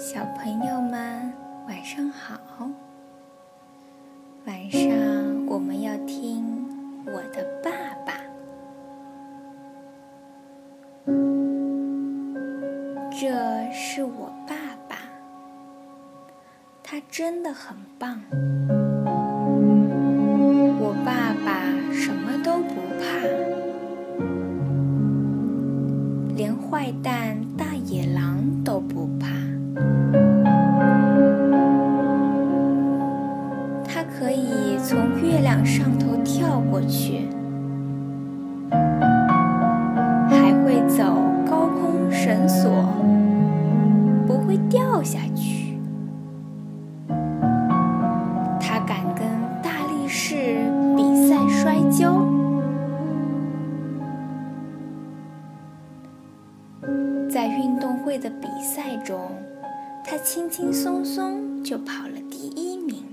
小朋友们，晚上好。晚上我们要听我的爸爸。这是我爸爸，他真的很棒。我爸爸什么都不怕，连坏蛋大野狼都不怕。上头跳过去，还会走高空绳索，不会掉下去。他敢跟大力士比赛摔跤，在运动会的比赛中，他轻轻松松就跑了第一名。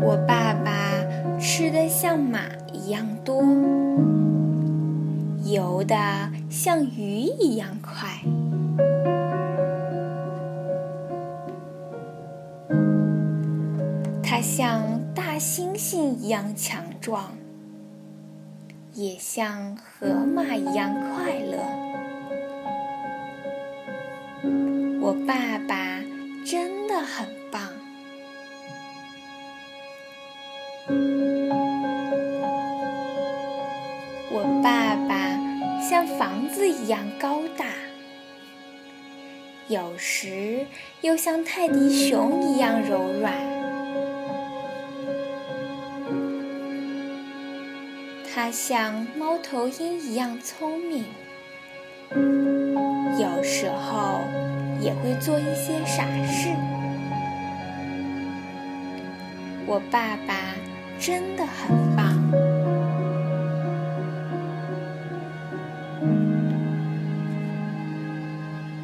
我爸爸吃的像马一样多，游的像鱼一样快。他像大猩猩一样强壮。也像河马一样快乐。我爸爸真的很棒。像房子一样高大，有时又像泰迪熊一样柔软。他像猫头鹰一样聪明，有时候也会做一些傻事。我爸爸真的很棒。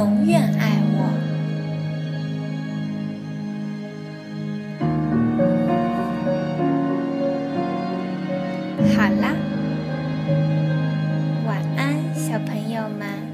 永远爱我。好啦晚安小朋友们。